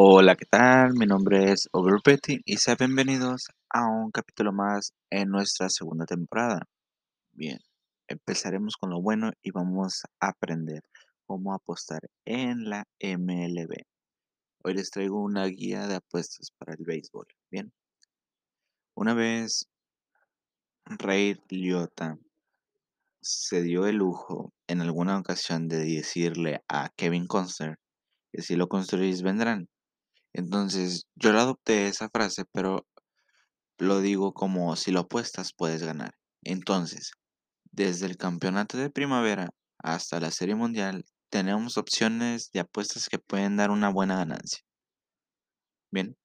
Hola, ¿qué tal? Mi nombre es Overpetty y sean bienvenidos a un capítulo más en nuestra segunda temporada. Bien, empezaremos con lo bueno y vamos a aprender cómo apostar en la MLB. Hoy les traigo una guía de apuestas para el béisbol. Bien, una vez Ray Liotta se dio el lujo en alguna ocasión de decirle a Kevin Conster que si lo construís vendrán. Entonces yo lo adopté esa frase, pero lo digo como si lo apuestas puedes ganar. Entonces, desde el campeonato de primavera hasta la serie mundial, tenemos opciones de apuestas que pueden dar una buena ganancia. Bien.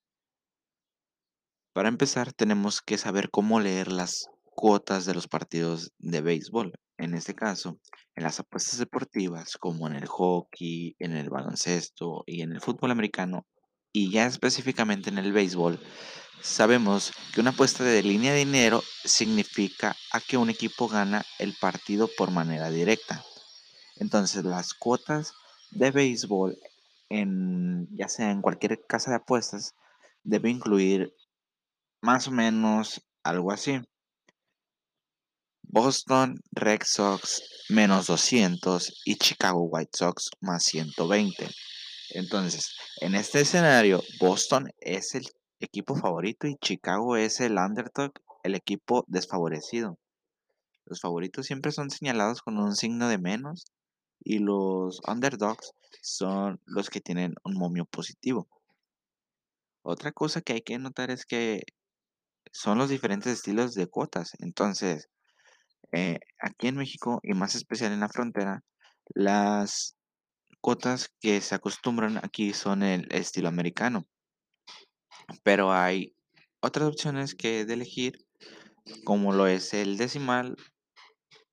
Para empezar, tenemos que saber cómo leer las cuotas de los partidos de béisbol. En este caso, en las apuestas deportivas, como en el hockey, en el baloncesto y en el fútbol americano, y ya específicamente en el béisbol, sabemos que una apuesta de línea de dinero significa a que un equipo gana el partido por manera directa. Entonces, las cuotas de béisbol, en, ya sea en cualquier casa de apuestas, debe incluir más o menos algo así. Boston Red Sox menos 200 y Chicago White Sox más 120. Entonces, en este escenario, Boston es el equipo favorito y Chicago es el underdog, el equipo desfavorecido. Los favoritos siempre son señalados con un signo de menos y los underdogs son los que tienen un momio positivo. Otra cosa que hay que notar es que son los diferentes estilos de cuotas. Entonces, eh, aquí en México y más especial en la frontera, las cuotas que se acostumbran aquí son el estilo americano. Pero hay otras opciones que de elegir, como lo es el decimal,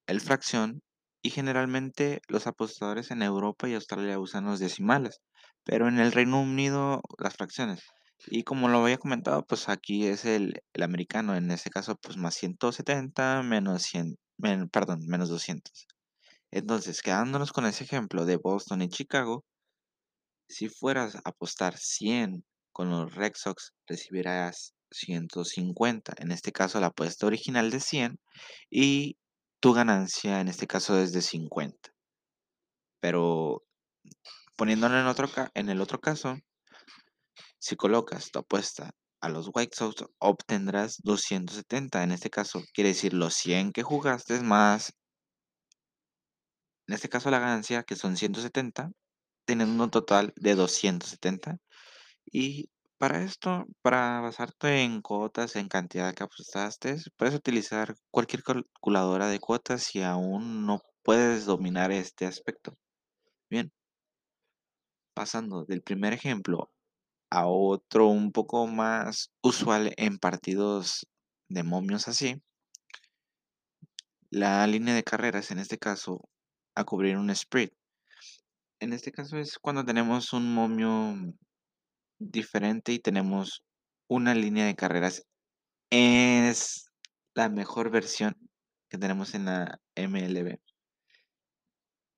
el fracción, y generalmente los apostadores en Europa y Australia usan los decimales, pero en el Reino Unido las fracciones. Y como lo había comentado, pues aquí es el, americano, en este caso, pues más 170 menos 100, perdón, menos 200. Entonces, quedándonos con ese ejemplo de Boston y Chicago, si fueras a apostar 100 con los Red Sox, recibirás 150. En este caso, la apuesta original de 100 y tu ganancia en este caso es de 50. Pero poniéndolo en, otro en el otro caso, si colocas tu apuesta a los White Sox, obtendrás 270. En este caso, quiere decir los 100 que jugaste más, en este caso la ganancia, que son 170, teniendo un total de 270. Y para esto, para basarte en cuotas, en cantidad que apostaste, puedes utilizar cualquier calculadora de cuotas si aún no puedes dominar este aspecto. Bien, pasando del primer ejemplo a otro un poco más usual en partidos de momios así, la línea de carreras, en este caso, a cubrir un spread. En este caso es cuando tenemos un momio diferente y tenemos una línea de carreras. Es la mejor versión que tenemos en la MLB.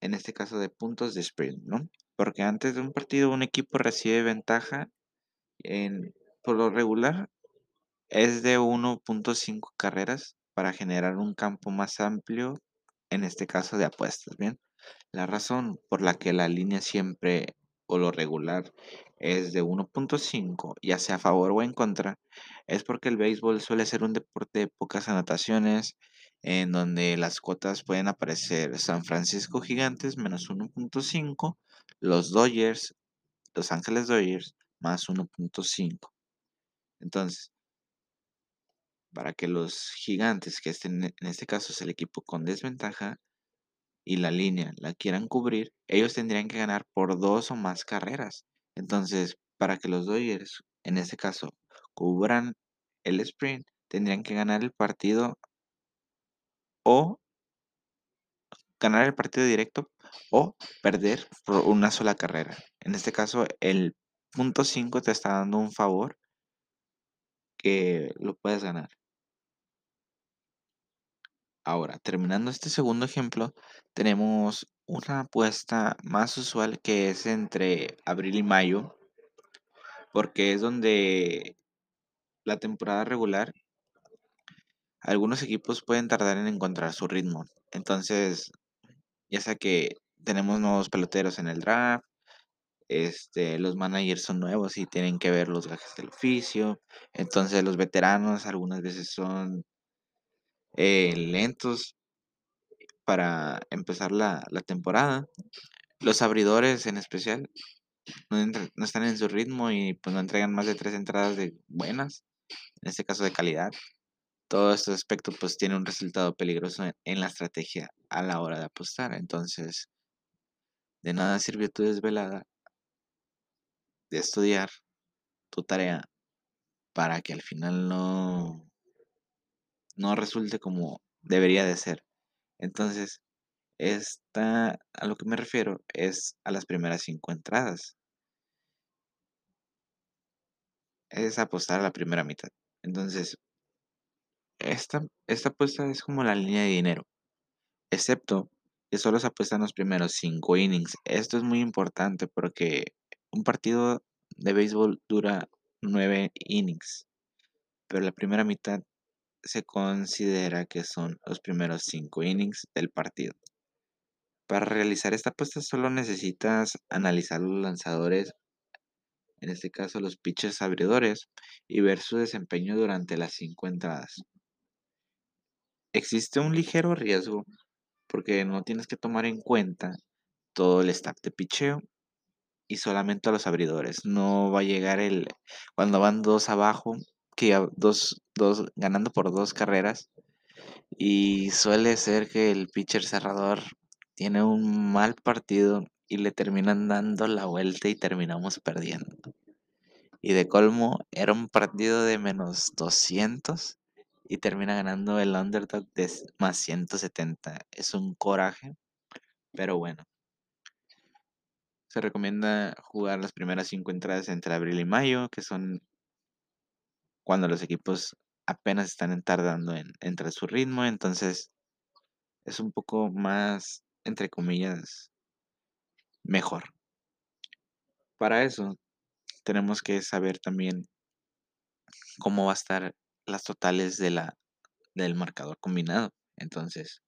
En este caso de puntos de sprint, ¿no? Porque antes de un partido un equipo recibe ventaja en, por lo regular es de 1.5 carreras para generar un campo más amplio, en este caso de apuestas, ¿bien? La razón por la que la línea siempre o lo regular es de 1.5, ya sea a favor o en contra, es porque el béisbol suele ser un deporte de pocas anotaciones, en donde las cuotas pueden aparecer San Francisco Gigantes menos 1.5, los Dodgers, Los Ángeles Dodgers más 1.5. Entonces, para que los gigantes, que estén, en este caso es el equipo con desventaja, y la línea la quieran cubrir, ellos tendrían que ganar por dos o más carreras. Entonces, para que los Dodgers, en este caso, cubran el sprint, tendrían que ganar el partido o ganar el partido directo o perder por una sola carrera. En este caso, el punto 5 te está dando un favor que lo puedes ganar. Ahora, terminando este segundo ejemplo, tenemos una apuesta más usual que es entre abril y mayo. porque es donde la temporada regular algunos equipos pueden tardar en encontrar su ritmo. Entonces, ya sea que tenemos nuevos peloteros en el draft, este, los managers son nuevos y tienen que ver los gajes del oficio. Entonces, los veteranos algunas veces son eh, lentos para empezar la, la temporada. Los abridores en especial no, entra- no están en su ritmo y pues no entregan más de tres entradas de buenas, en este caso de calidad. Todo este aspecto pues tiene un resultado peligroso en, en la estrategia a la hora de apostar. Entonces, de nada sirvió tu desvelada de estudiar tu tarea para que al final no, no resulte como debería de ser. Entonces, esta, a lo que me refiero es a las primeras cinco entradas. Es apostar a la primera mitad. Entonces, esta, esta apuesta es como la línea de dinero, excepto que solo se apuestan los primeros cinco innings. Esto es muy importante porque un partido de béisbol dura nueve innings, pero la primera mitad se considera que son los primeros cinco innings del partido. Para realizar esta apuesta solo necesitas analizar los lanzadores, en este caso los pitchers abridores, y ver su desempeño durante las cinco entradas. Existe un ligero riesgo porque no tienes que tomar en cuenta todo el staff de picheo y solamente a los abridores. No va a llegar el cuando van dos abajo, que ya dos, dos ganando por dos carreras y suele ser que el pitcher cerrador tiene un mal partido y le terminan dando la vuelta y terminamos perdiendo. Y de colmo, era un partido de menos 200 y termina ganando el underdog de más 170. Es un coraje, pero bueno. Se recomienda jugar las primeras cinco entradas entre abril y mayo, que son cuando los equipos apenas están tardando en entrar su ritmo. Entonces es un poco más, entre comillas, mejor. Para eso tenemos que saber también cómo va a estar las totales de la, del marcador combinado. Entonces,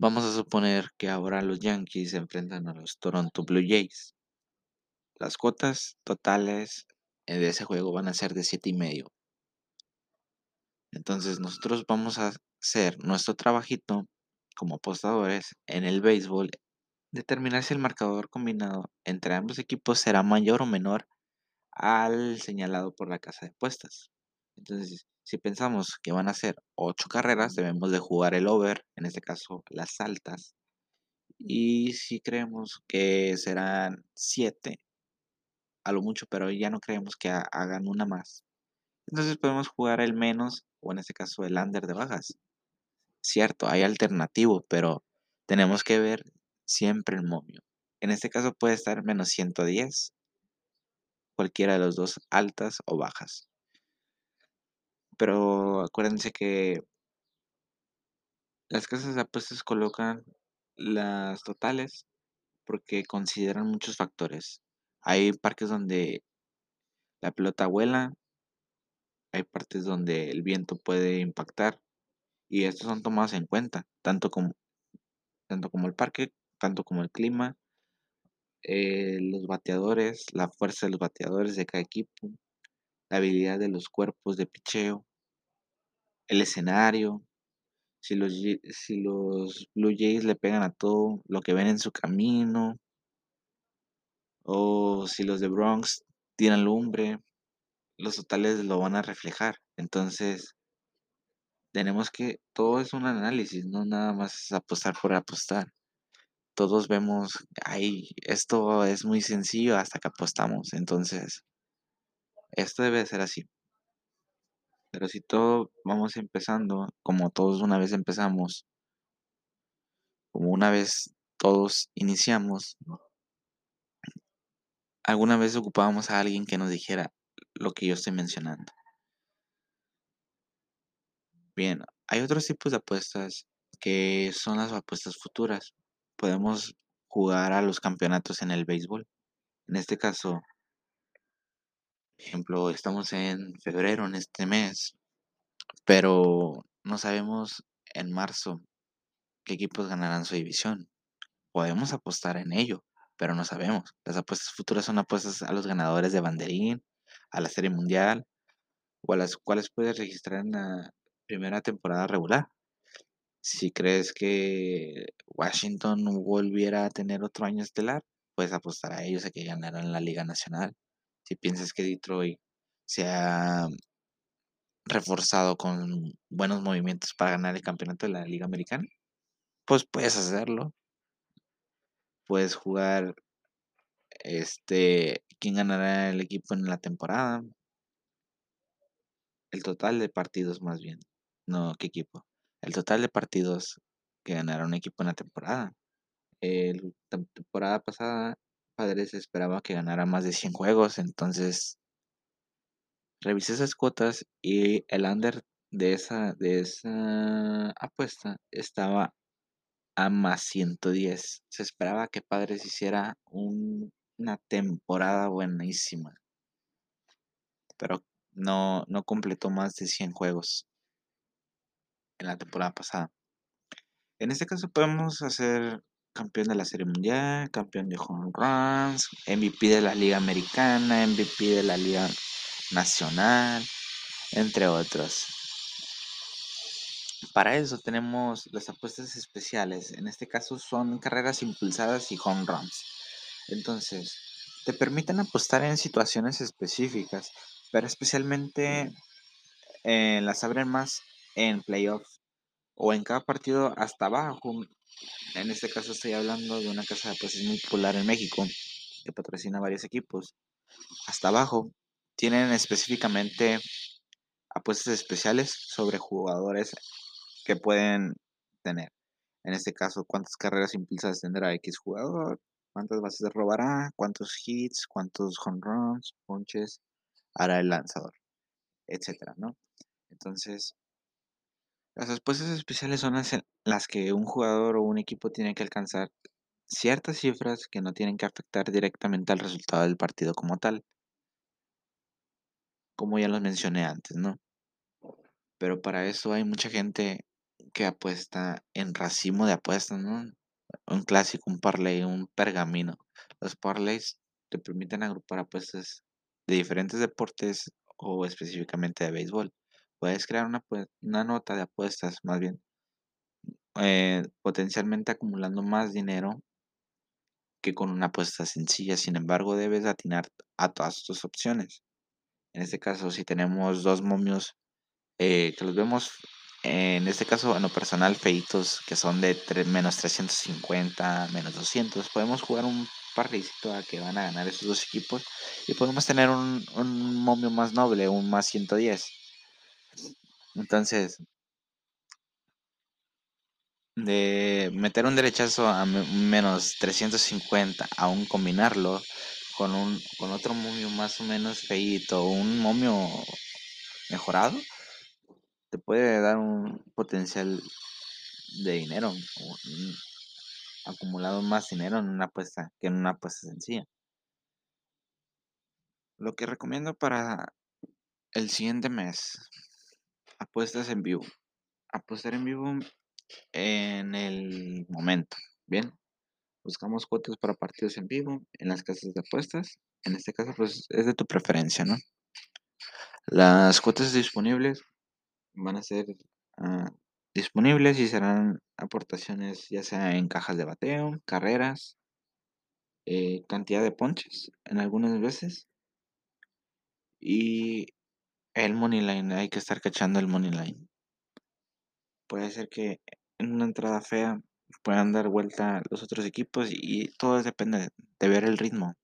vamos a suponer que ahora los Yankees se enfrentan a los Toronto Blue Jays. Las cuotas totales de ese juego van a ser de siete y medio. Entonces, nosotros vamos a hacer nuestro trabajito como apostadores en el béisbol, determinar si el marcador combinado entre ambos equipos será mayor o menor al señalado por la casa de apuestas. Entonces, si pensamos que van a ser 8 carreras, debemos de jugar el over, en este caso las altas. Y si creemos que serán 7, a lo mucho, pero ya no creemos que ha- hagan una más. Entonces podemos jugar el menos, o en este caso el under de bajas. Cierto, hay alternativo, pero tenemos que ver siempre el momio. En este caso puede estar menos 110, cualquiera de los dos altas o bajas. Pero acuérdense que las casas de apuestas colocan las totales porque consideran muchos factores. Hay parques donde la pelota vuela, hay partes donde el viento puede impactar y estos son tomados en cuenta, tanto como, tanto como el parque, tanto como el clima, eh, los bateadores, la fuerza de los bateadores de cada equipo, la habilidad de los cuerpos de picheo, el escenario, si los, si los Blue Jays le pegan a todo lo que ven en su camino, o si los de Bronx tiran lumbre, los totales lo van a reflejar. Entonces, tenemos que, todo es un análisis, no nada más apostar por apostar. Todos vemos, ay, esto es muy sencillo hasta que apostamos. Entonces, esto debe de ser así. Pero si todo vamos empezando, como todos una vez empezamos, como una vez todos iniciamos, alguna vez ocupábamos a alguien que nos dijera lo que yo estoy mencionando. Bien, hay otros tipos de apuestas que son las apuestas futuras. Podemos jugar a los campeonatos en el béisbol. En este caso, ejemplo, estamos en febrero en este mes, pero no sabemos en marzo qué equipos ganarán su división. Podemos apostar en ello, pero no sabemos. Las apuestas futuras son apuestas a los ganadores de banderín, a la Serie Mundial, o a las cuales puedes registrar en la primera temporada regular. Si crees que Washington volviera a tener otro año estelar, puedes apostar a ellos a que ganarán la Liga Nacional. Si piensas que Detroit se ha reforzado con buenos movimientos para ganar el campeonato de la Liga Americana, pues puedes hacerlo. Puedes jugar este quién ganará el equipo en la temporada. El total de partidos más bien. No, qué equipo. El total de partidos que ganará un equipo en la temporada. El, la temporada pasada Padres esperaba que ganara más de 100 juegos, entonces revisé esas cuotas y el under de esa, de esa apuesta estaba a más 110. Se esperaba que Padres hiciera una temporada buenísima, pero no, no completó más de 100 juegos en la temporada pasada. En este caso podemos hacer campeón de la Serie Mundial, campeón de home runs, MVP de la Liga Americana, MVP de la Liga Nacional, entre otros. Para eso tenemos las apuestas especiales. En este caso son carreras impulsadas y home runs. Entonces, te permiten apostar en situaciones específicas, pero especialmente las abren más en playoffs o en cada partido hasta abajo. En este caso estoy hablando de una casa de apuestas muy popular en México que patrocina varios equipos. Hasta abajo tienen específicamente apuestas especiales sobre jugadores que pueden tener. En este caso, cuántas carreras impulsadas tendrá X jugador, cuántas bases robará, cuántos hits, cuántos home runs, ponches hará el lanzador, etcétera, ¿no? Entonces, las apuestas especiales son las, que un jugador o un equipo tiene que alcanzar ciertas cifras que no tienen que afectar directamente al resultado del partido como tal. Como ya los mencioné antes, ¿no? Pero para eso hay mucha gente que apuesta en racimo de apuestas, ¿no? Un clásico, un parlay, un pergamino. Los parlays te permiten agrupar apuestas de diferentes deportes o específicamente de béisbol. Puedes crear una, una nota de apuestas, más bien, eh, potencialmente acumulando más dinero que con una apuesta sencilla. Sin embargo, debes atinar a todas tus opciones. En este caso, si tenemos dos momios eh, que los vemos en este caso, en lo personal, feitos que son de menos 350, menos 200. Podemos jugar un parricito a que van a ganar esos dos equipos y podemos tener un, un momio más noble, un más 110. Entonces, de meter un derechazo a menos 350, aún combinarlo con, un, con otro momio más o menos feito, un momio mejorado, te puede dar un potencial de dinero, acumulado más dinero en una apuesta que en una apuesta sencilla. Lo que recomiendo para el siguiente mes, apuestas en vivo. Apostar en vivo en el momento. Bien, buscamos cuotas para partidos en vivo en las casas de apuestas. En este caso, pues es de tu preferencia, ¿no? Las cuotas disponibles van a ser ah, disponibles y serán aportaciones ya sea en cajas de bateo, carreras, eh, cantidad de ponches en algunas veces y el money line, hay que estar cachando el money line. Puede ser que en una entrada fea puedan dar vuelta los otros equipos y, todo depende de ver el ritmo.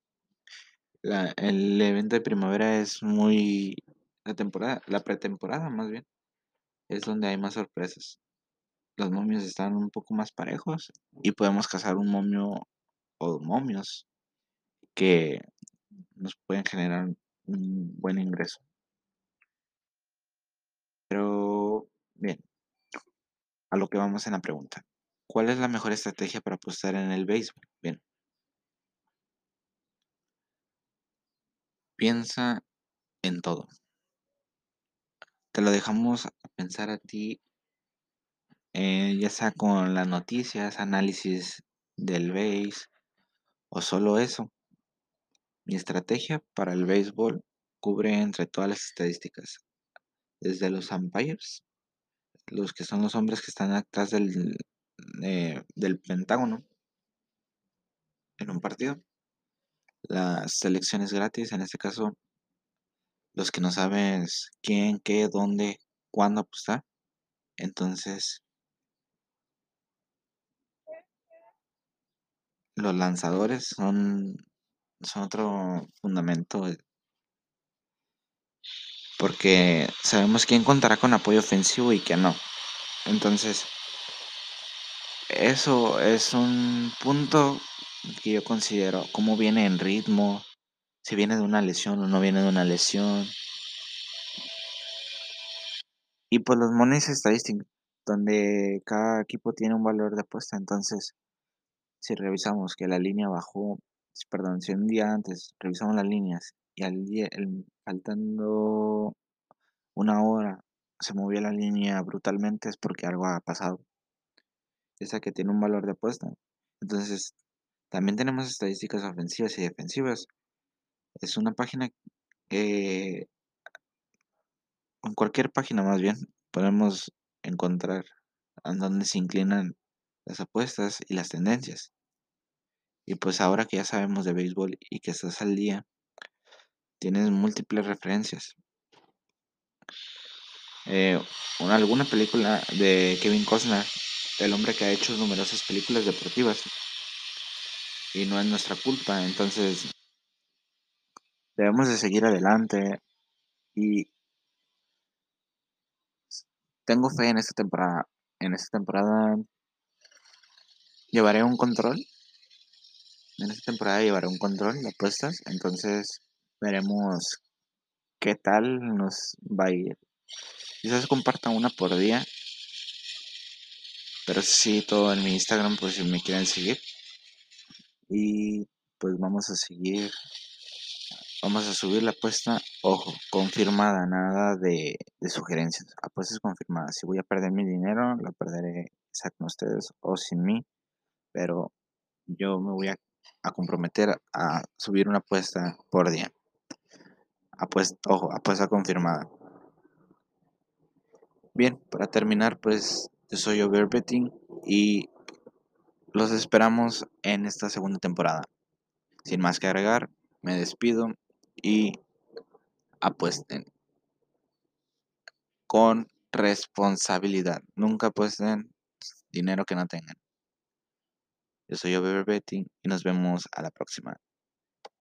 el evento de primavera es muy la temporada, la pretemporada más bien es donde hay más sorpresas. Los momios están un poco más parejos y podemos cazar un momio o momios que nos pueden generar un buen ingreso. Pero, bien, a lo que vamos en la pregunta. ¿Cuál es la mejor estrategia para apostar en el béisbol? Bien. Piensa en todo. Te lo dejamos a pensar a ti, eh, ya sea con las noticias, análisis del base o solo eso. Mi estrategia para el béisbol cubre entre todas las estadísticas, desde los umpires, los que son los hombres que están atrás del, eh, del pentágono en un partido, las selecciones gratis, en este caso, los que no sabes quién, qué, dónde, cuándo apostar. Entonces, los lanzadores son, son otro fundamento porque sabemos quién contará con apoyo ofensivo y quién no. Entonces, eso es un punto que yo considero cómo viene en ritmo, si viene de una lesión o no viene de una lesión. Y pues los mones estadísticos, donde cada equipo tiene un valor de apuesta. Entonces, si revisamos que la línea bajó, perdón, si un día antes revisamos las líneas y al día, faltando una hora se movió la línea brutalmente, es porque algo ha pasado. Esa que tiene un valor de apuesta. Entonces, también tenemos estadísticas ofensivas y defensivas. Es una página que en cualquier página más bien podemos encontrar en dónde se inclinan las apuestas y las tendencias. Y pues ahora que ya sabemos de béisbol y que estás al día, tienes múltiples referencias. Eh, alguna película de Kevin Costner, el hombre que ha hecho numerosas películas deportivas. Y no es nuestra culpa, entonces debemos de seguir adelante y tengo fe en esta temporada. En esta temporada llevaré un control. En esta temporada llevaré un control de apuestas. Entonces veremos qué tal nos va a ir. Quizás compartan una por día. Pero sí, todo en mi Instagram por si me quieren seguir. Y pues vamos a seguir. Vamos a subir la apuesta. Ojo, confirmada, nada de, sugerencias. Apuestas confirmadas. Si voy a perder mi dinero, lo perderé con ustedes o sin mí. Pero yo me voy a, a comprometer a subir una apuesta por día. Apuesta, ojo, apuesta confirmada. Bien, para terminar, pues yo soy Overbetting y los esperamos en esta segunda temporada. Sin más que agregar, me despido y apuesten con responsabilidad. Nunca apuesten dinero que no tengan. Yo soy Overbetting y nos vemos a la próxima.